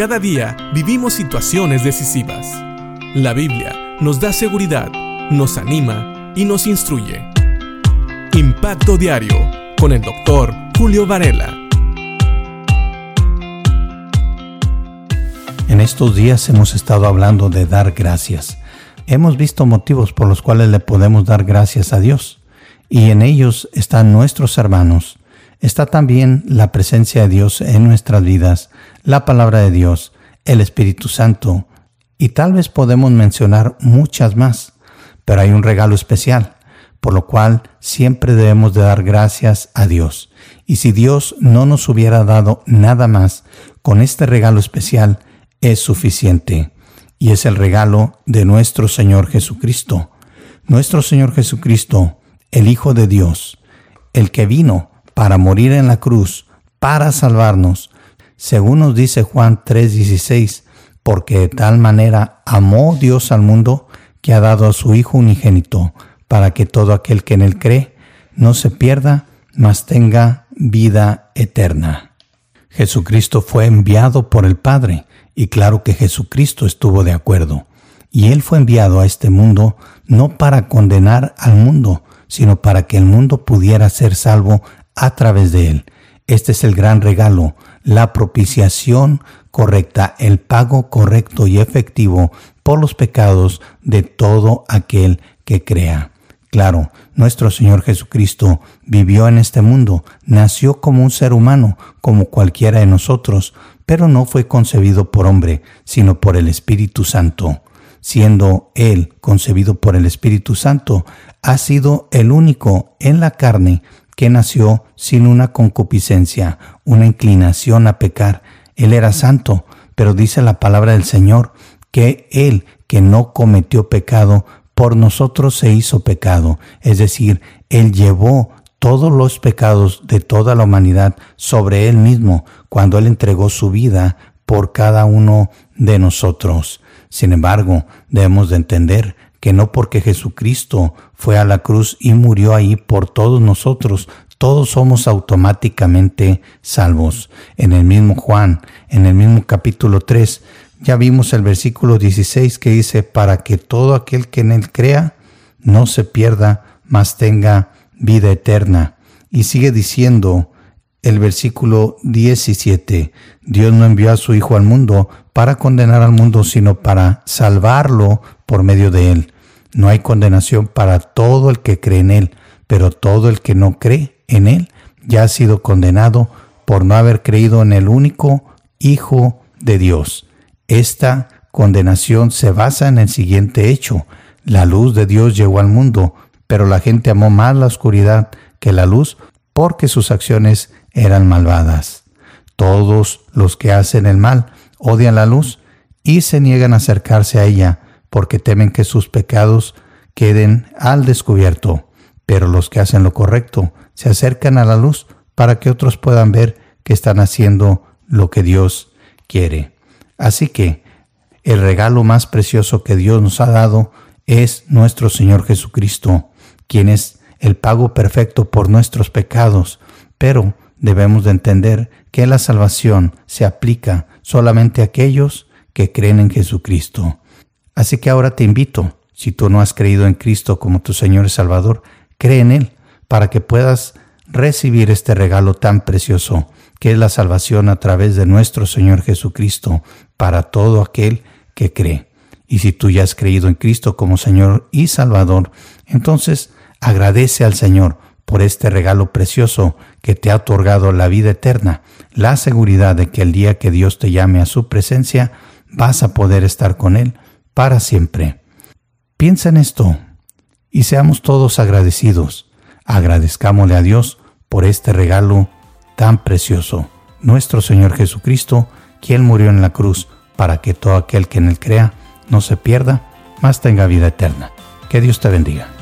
Cada día vivimos situaciones decisivas. La Biblia nos da seguridad, nos anima y nos instruye. Impacto Diario con el doctor Julio Varela. En estos días hemos estado hablando de dar gracias. Hemos visto motivos por los cuales le podemos dar gracias a Dios, y en ellos están nuestros hermanos. Está también la presencia de Dios en nuestras vidas, la palabra de Dios, el Espíritu Santo, y tal vez podemos mencionar muchas más, pero hay un regalo especial, por lo cual siempre debemos de dar gracias a Dios. Y si Dios no nos hubiera dado nada más, con este regalo especial, es suficiente y es el regalo de nuestro Señor Jesucristo. Nuestro Señor Jesucristo, el Hijo de Dios, el que vino para morir en la cruz, para salvarnos, según nos dice Juan 3:16, porque de tal manera amó Dios al mundo que ha dado a su Hijo unigénito, para que todo aquel que en él cree no se pierda, mas tenga vida eterna. Jesucristo fue enviado por el Padre y claro que Jesucristo estuvo de acuerdo. Y Él fue enviado a este mundo no para condenar al mundo, sino para que el mundo pudiera ser salvo a través de Él. Este es el gran regalo, la propiciación correcta, el pago correcto y efectivo por los pecados de todo aquel que crea. Claro, nuestro Señor Jesucristo vivió en este mundo, nació como un ser humano, como cualquiera de nosotros, pero no fue concebido por hombre, sino por el Espíritu Santo. Siendo Él concebido por el Espíritu Santo, ha sido el único en la carne que nació sin una concupiscencia, una inclinación a pecar. Él era santo, pero dice la palabra del Señor que Él que no cometió pecado, por nosotros se hizo pecado, es decir, Él llevó todos los pecados de toda la humanidad sobre Él mismo cuando Él entregó su vida por cada uno de nosotros. Sin embargo, debemos de entender que no porque Jesucristo fue a la cruz y murió ahí por todos nosotros, todos somos automáticamente salvos. En el mismo Juan, en el mismo capítulo 3, ya vimos el versículo 16 que dice, para que todo aquel que en él crea no se pierda, mas tenga vida eterna. Y sigue diciendo el versículo 17, Dios no envió a su Hijo al mundo para condenar al mundo, sino para salvarlo por medio de él. No hay condenación para todo el que cree en él, pero todo el que no cree en él ya ha sido condenado por no haber creído en el único Hijo de Dios. Esta condenación se basa en el siguiente hecho. La luz de Dios llegó al mundo, pero la gente amó más la oscuridad que la luz porque sus acciones eran malvadas. Todos los que hacen el mal odian la luz y se niegan a acercarse a ella porque temen que sus pecados queden al descubierto. Pero los que hacen lo correcto se acercan a la luz para que otros puedan ver que están haciendo lo que Dios quiere. Así que el regalo más precioso que Dios nos ha dado es nuestro Señor Jesucristo quien es el pago perfecto por nuestros pecados, pero debemos de entender que la salvación se aplica solamente a aquellos que creen en Jesucristo. Así que ahora te invito, si tú no has creído en Cristo como tu Señor y Salvador, cree en Él para que puedas recibir este regalo tan precioso que es la salvación a través de nuestro Señor Jesucristo para todo aquel que cree. Y si tú ya has creído en Cristo como Señor y Salvador, entonces Agradece al Señor por este regalo precioso que te ha otorgado la vida eterna, la seguridad de que el día que Dios te llame a su presencia, vas a poder estar con Él para siempre. Piensa en esto y seamos todos agradecidos. Agradezcámosle a Dios por este regalo tan precioso, nuestro Señor Jesucristo, quien murió en la cruz para que todo aquel que en Él crea no se pierda, mas tenga vida eterna. Que Dios te bendiga.